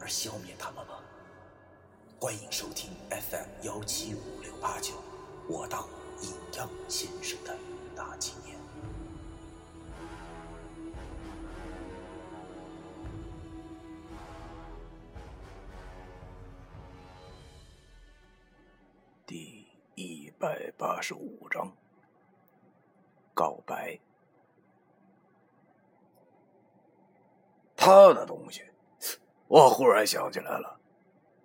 而消灭他们吗？欢迎收听 FM 幺七五六八九，我当阴阳先生的大纪念。第一百八十五章告白。他的东西，我忽然想起来了，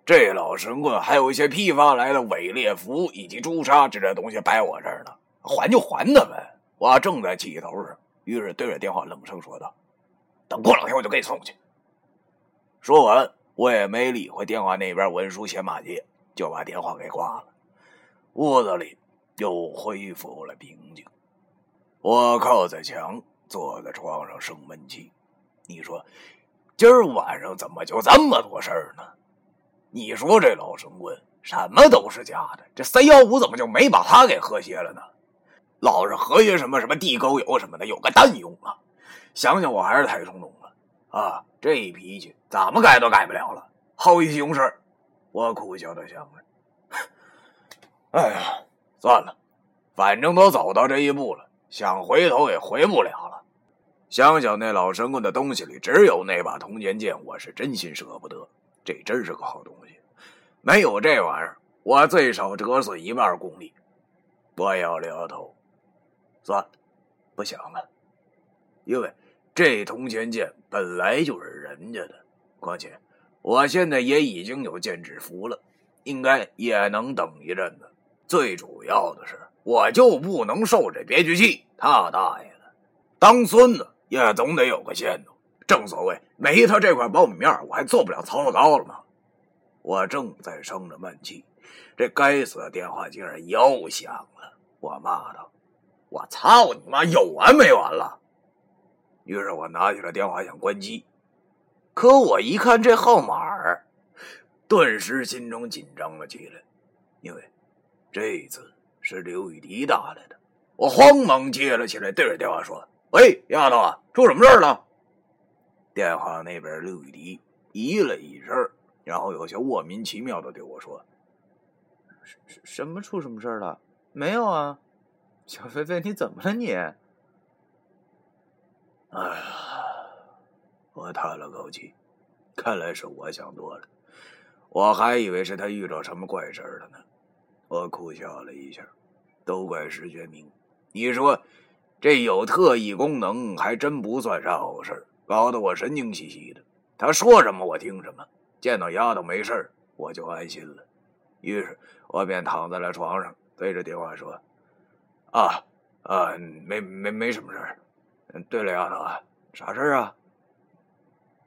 这老神棍还有一些批发来的伪劣符以及朱砂之类东西摆我这儿呢，还就还他呗！我正在气头上，于是对着电话冷声说道：“等过两天我就给你送去。”说完，我也没理会电话那边文书写马街，就把电话给挂了。屋子里又恢复了平静。我靠在墙，坐在床上生闷气。你说，今儿晚上怎么就这么多事儿呢？你说这老神棍什么都是假的，这三幺五怎么就没把他给和谐了呢？老是和谐什么什么地沟油什么的，有个蛋用啊！想想我还是太冲动了啊！这一脾气怎么改都改不了了，好意西事。我苦笑的想着。哎呀，算了，反正都走到这一步了，想回头也回不了了。想想那老神棍的东西里只有那把铜钱剑，我是真心舍不得。这真是个好东西，没有这玩意儿，我最少折损一半功力。我摇了摇头，算了，不想了。因为这铜钱剑本来就是人家的，况且我现在也已经有剑指符了，应该也能等一阵子。最主要的是，我就不能受这憋屈气！他大爷的，当孙子也总得有个限度。正所谓，没他这块苞米面我还做不了曹操刀了吗？我正在生着闷气，这该死的电话竟然又响了。我骂道：“我操你妈，有完没完了？”于是我拿起了电话想关机，可我一看这号码顿时心中紧张了起来，因为。这次是刘雨迪打来的，我慌忙接了起来，对着电话说：“喂，丫头啊，出什么事了？”电话那边刘雨迪咦了一声，然后有些莫名其妙的对我说：“什什么出什么事了？没有啊，小菲菲，你怎么了你？”哎呀，我叹了口气，看来是我想多了，我还以为是他遇到什么怪事了呢。我苦笑了一下，都怪石觉明。你说这有特异功能，还真不算啥好事搞得我神经兮兮的。他说什么我听什么，见到丫头没事我就安心了。于是我便躺在了床上，对着电话说：“啊啊，没没没什么事儿。对了，丫头，啥事儿啊？”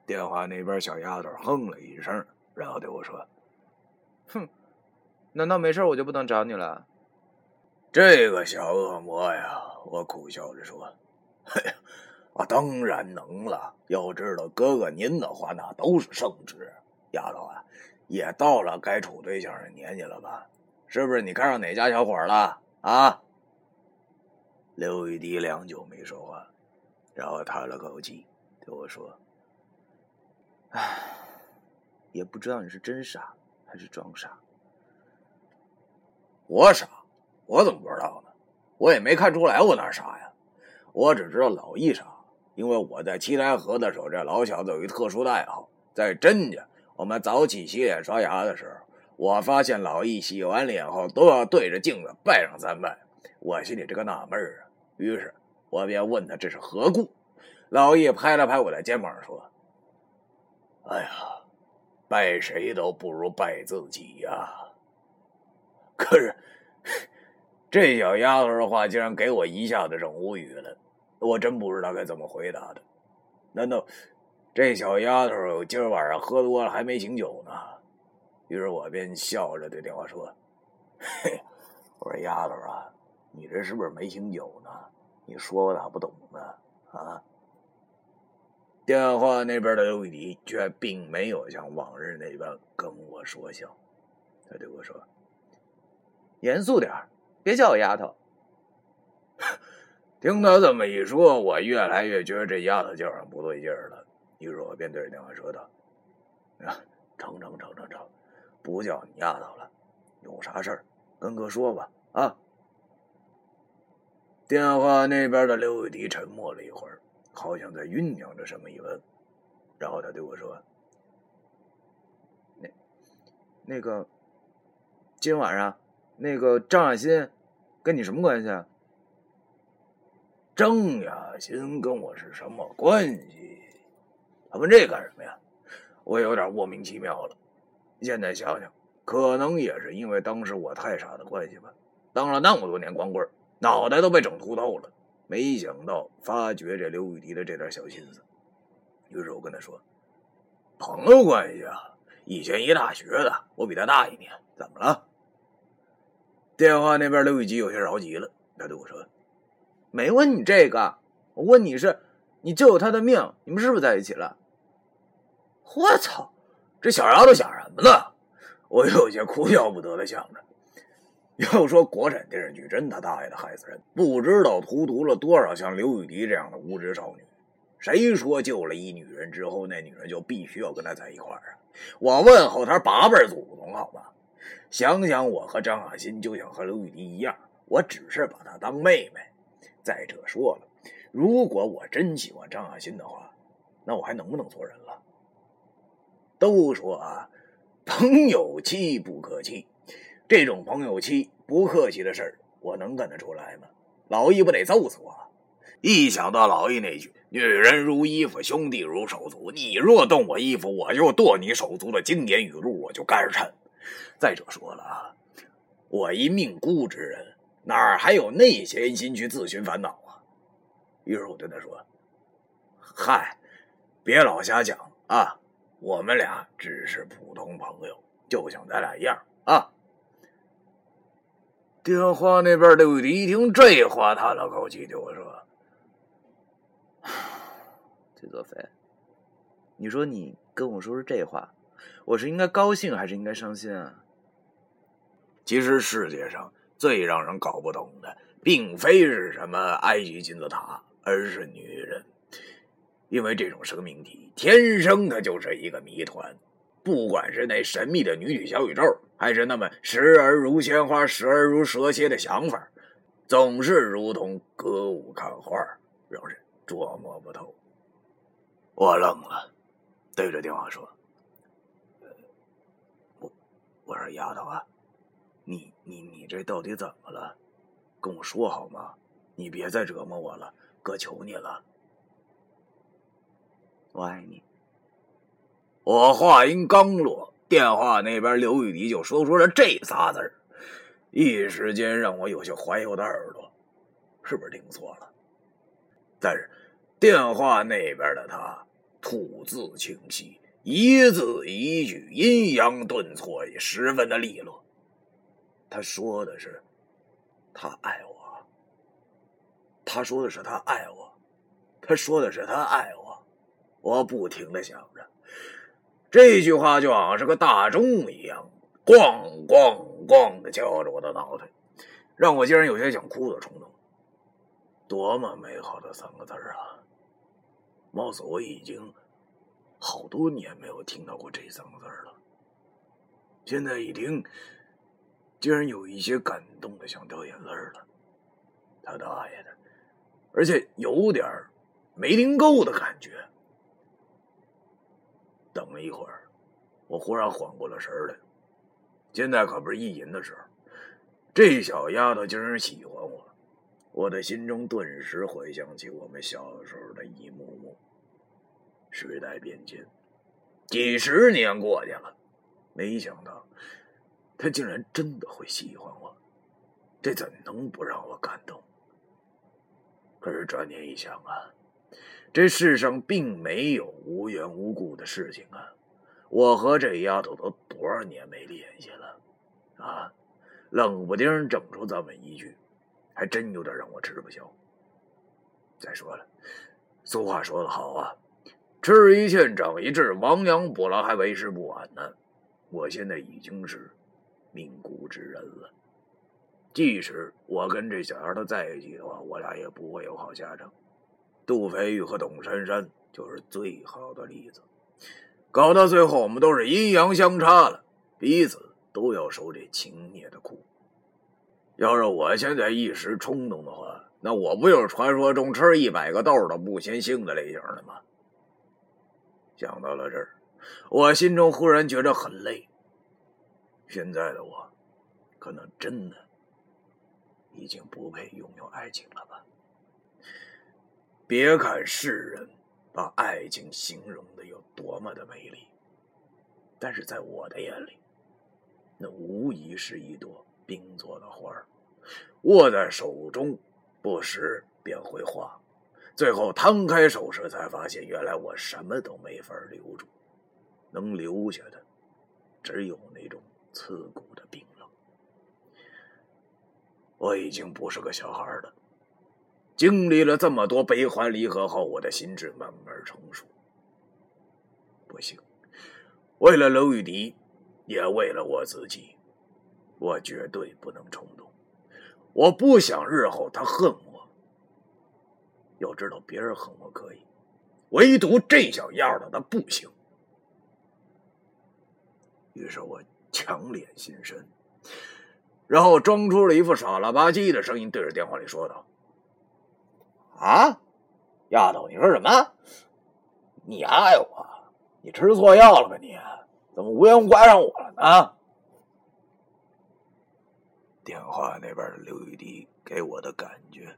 电话那边小丫头哼了一声，然后对我说：“哼。”难道没事我就不能找你了？这个小恶魔呀！我苦笑着说：“嘿呀，我当然能了。要知道，哥哥您的话那都是圣旨。丫头啊，也到了该处对象的年纪了吧？是不是？你看上哪家小伙了啊？”刘玉迪良久没说话，然后叹了口气，对我说：“唉，也不知道你是真傻还是装傻。”我傻，我怎么不知道呢？我也没看出来我哪傻呀。我只知道老易傻，因为我在七台河的时候，这老小子有一特殊的爱好。在甄家，我们早起洗脸刷牙的时候，我发现老易洗完脸后都要对着镜子拜上三拜。我心里这个纳闷啊，于是我便问他这是何故。老易拍了拍我的肩膀说：“哎呀，拜谁都不如拜自己呀。”可是，这小丫头的话竟然给我一下子整无语了，我真不知道该怎么回答的。难道这小丫头今儿晚上喝多了，还没醒酒呢。于是我便笑着对电话说：“嘿，我说丫头啊，你这是不是没醒酒呢？你说我咋不懂呢？啊？”电话那边的刘雨迪却并没有像往日那般跟我说笑，他对我说：“严肃点别叫我丫头。”听他这么一说，我越来越觉得这丫头叫上不对劲儿了。于是我便对着电话说道：“啊，成成成成成，不叫你丫头了，有啥事儿跟哥说吧。”啊。电话那边的刘雨迪沉默了一会儿，好像在酝酿着什么一问，然后他对我说：“那那个，今晚上那个张亚新跟你什么关系啊？”郑雅欣跟我是什么关系？他问这干什么呀？我有点莫名其妙了。现在想想，可能也是因为当时我太傻的关系吧。当了那么多年光棍，脑袋都被整秃头了，没想到发觉这刘雨迪的这点小心思。于是我跟他说：“朋友关系啊，以前一大学的，我比他大一年，怎么了？”电话那边刘雨迪有些着急了，他对我说。没问你这个，我问你是，你救他的命，你们是不是在一起了？我操，这小丫头想什么呢？我有些哭笑不得的想着。要说国产电视剧真他大爷的害死人，不知道荼毒了多少像刘雨迪这样的无知少女。谁说救了一女人之后，那女人就必须要跟他在一块儿啊？我问候他八辈祖宗好吗？想想我和张雅欣就像和刘雨迪一样，我只是把她当妹妹。再者说了，如果我真喜欢张亚欣的话，那我还能不能做人了？都说啊，朋友妻不可欺，这种朋友妻不客气的事儿，我能干得出来吗？老易不得揍死我？一想到老易那句“女人如衣服，兄弟如手足”，你若动我衣服，我就剁你手足的经典语录，我就肝颤。再者说了啊，我一命孤之人。哪儿还有那闲心去自寻烦恼啊？于是我对他说：“嗨，别老瞎讲啊！我们俩只是普通朋友，就像咱俩一样啊。”电话那边刘雨迪一听这话，叹了口气，对我说：“ 崔作飞，你说你跟我说说这话，我是应该高兴还是应该伤心啊？其实世界上……”最让人搞不懂的，并非是什么埃及金字塔，而是女人。因为这种生命体天生它就是一个谜团。不管是那神秘的女女小宇宙，还是那么时而如鲜花，时而如蛇蝎的想法，总是如同歌舞看花，让人捉摸不透。我愣了，对着电话说：“我，丫头啊。”你你你这到底怎么了？跟我说好吗？你别再折磨我了，哥求你了。我爱你。我话音刚落，电话那边刘雨迪就说出了这仨字儿，一时间让我有些怀疑我的耳朵，是不是听错了？但是电话那边的他吐字清晰，一字一句，阴阳顿挫，也十分的利落。他说的是，他爱我。他说的是他爱我，他说的是他爱我。我不停的想着，这句话就好像是个大钟一样，咣咣咣的敲着我的脑袋，让我竟然有些想哭的冲动。多么美好的三个字啊！貌似我已经好多年没有听到过这三个字了。现在一听。竟然有一些感动的想掉眼泪了，他大爷的！而且有点没听够的感觉。等了一会儿，我忽然缓过了神来。现在可不是意淫的时候，这小丫头竟然喜欢我，我的心中顿时回想起我们小时候的一幕幕。时代变迁，几十年过去了，没想到。他竟然真的会喜欢我，这怎能不让我感动？可是转念一想啊，这世上并没有无缘无故的事情啊！我和这丫头都多少年没联系了，啊，冷不丁整出这么一句，还真有点让我吃不消。再说了，俗话说得好啊，“吃一堑，长一智，亡羊补牢，还为时不晚呢。”我现在已经是命孤之人了，即使我跟这小丫头在一起的话，我俩也不会有好下场。杜飞玉和董珊珊就是最好的例子，搞到最后，我们都是阴阳相差了，彼此都要受这情孽的苦。要是我现在一时冲动的话，那我不就是传说中吃一百个豆都不嫌腥的类型了吗？想到了这儿，我心中忽然觉得很累。现在的我，可能真的已经不配拥有爱情了吧。别看世人把爱情形容的有多么的美丽，但是在我的眼里，那无疑是一朵冰做的花握在手中，不时便会化，最后摊开手时，才发现原来我什么都没法留住，能留下的只有那种刺骨的冰冷。我已经不是个小孩了。经历了这么多悲欢离合后，我的心智慢慢成熟。不行，为了娄玉迪，也为了我自己，我绝对不能冲动。我不想日后他恨我。要知道，别人恨我可以，唯独这小丫头她不行。于是我强脸心神，然后装出了一副傻了吧唧的声音，对着电话里说道。啊，丫头，你说什么？你爱我？你吃错药了吧？你怎么无缘无故爱上我了呢？电话那边的刘玉迪给我的感觉，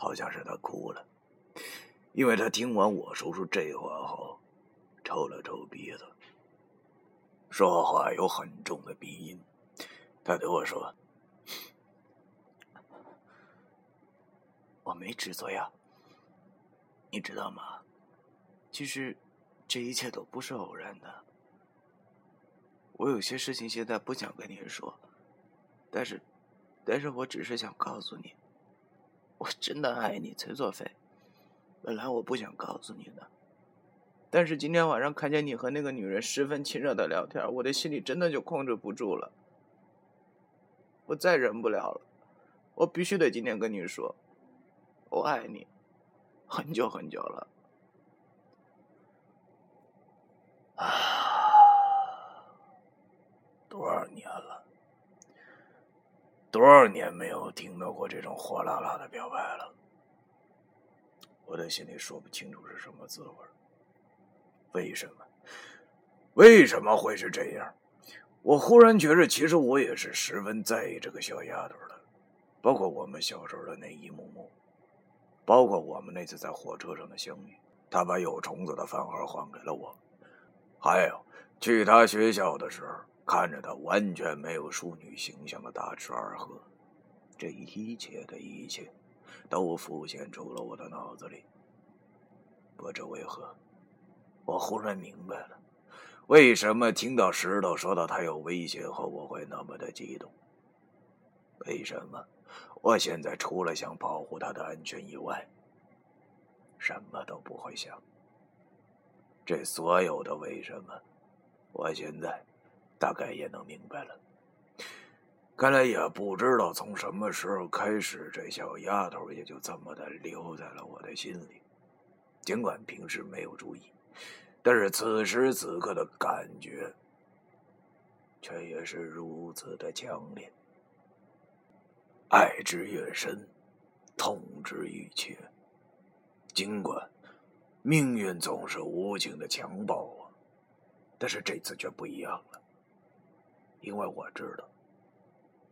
好像是他哭了，因为他听完我说出这话后，抽了抽鼻子，说话有很重的鼻音，他对我说。我没吃错药，你知道吗？其实这一切都不是偶然的。我有些事情现在不想跟你说，但是，但是我只是想告诉你，我真的爱你，崔作飞。本来我不想告诉你的，但是今天晚上看见你和那个女人十分亲热的聊天，我的心里真的就控制不住了。我再忍不了了，我必须得今天跟你说。我爱你，很久很久了。啊，多少年了？多少年没有听到过这种火辣辣的表白了？我的心里说不清楚是什么滋味为什么？为什么会是这样？我忽然觉着，其实我也是十分在意这个小丫头的，包括我们小时候的那一幕幕。包括我们那次在火车上的相遇，她把有虫子的饭盒还给了我。还有去他学校的时候，看着他完全没有淑女形象的大吃二喝，这一切的一切，都浮现出了我的脑子里。不知为何，我忽然明白了，为什么听到石头说到他有危险后，我会那么的激动。为什么？我现在除了想保护他的安全以外，什么都不会想。这所有的为什么，我现在大概也能明白了。看来也不知道从什么时候开始，这小丫头也就这么的留在了我的心里。尽管平时没有注意，但是此时此刻的感觉，却也是如此的强烈。爱之越深，痛之愈切。尽管命运总是无情的强暴我，但是这次却不一样了。因为我知道，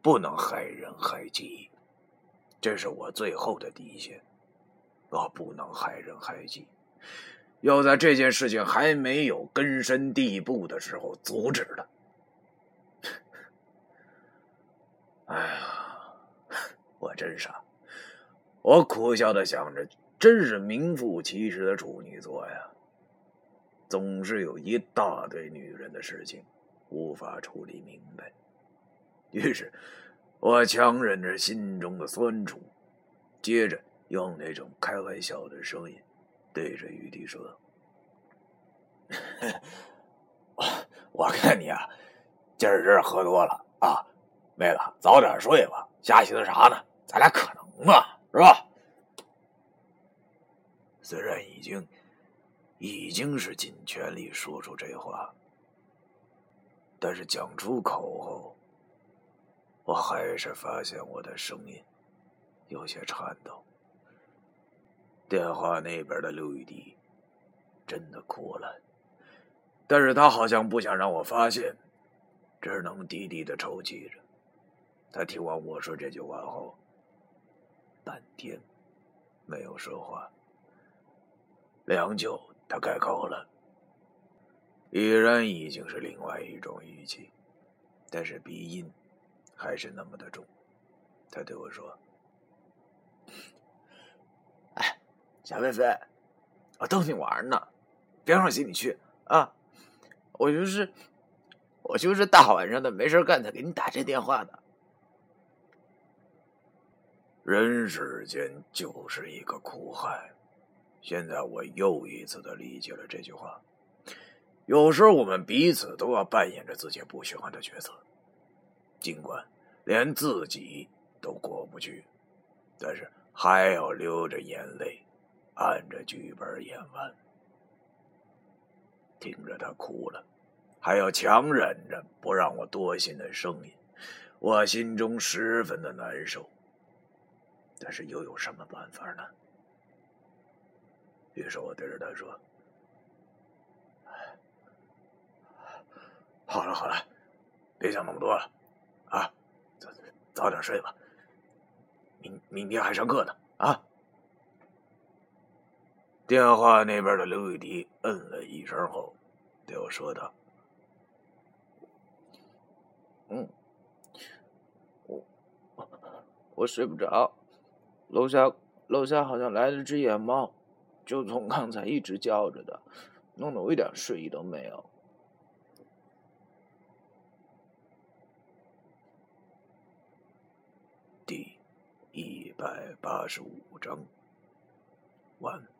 不能害人害己，这是我最后的底线。我不能害人害己，要在这件事情还没有根深蒂固的时候阻止他。哎呀！我真傻，我苦笑的想着，真是名副其实的处女座呀！总是有一大堆女人的事情无法处理明白。于是，我强忍着心中的酸楚，接着用那种开玩笑的声音对着玉帝说：“我我看你啊，今儿这喝多了啊，妹子，早点睡吧，瞎寻思啥呢？咱俩可能吗？是吧？”虽然已经已经是尽全力说出这话，但是讲出口后。我还是发现我的声音有些颤抖。电话那边的刘雨迪真的哭了，但是他好像不想让我发现，只能低低的抽泣着。他听完我说这句话后，半天没有说话。良久，他开口了，已然已经是另外一种语气，但是鼻音。还是那么的重，他对我说：“哎，小菲菲，我逗你玩呢，别往心里去啊！我就是，我就是大晚上的没事干才给你打这电话的。人世间就是一个苦海，现在我又一次的理解了这句话。有时候我们彼此都要扮演着自己不喜欢的角色。”尽管连自己都过不去，但是还要流着眼泪，按着剧本演完。听着他哭了，还要强忍着不让我多心的声音，我心中十分的难受。但是又有什么办法呢？于是我对着他说：“好了好了，别想那么多了。”啊，早早点睡吧，明明天还上课呢。啊！电话那边的刘雨迪嗯了一声后，对我说道：“嗯，我我睡不着，楼下楼下好像来了只野猫，就从刚才一直叫着的，弄得我一点睡意都没有。”第一百八十五章完。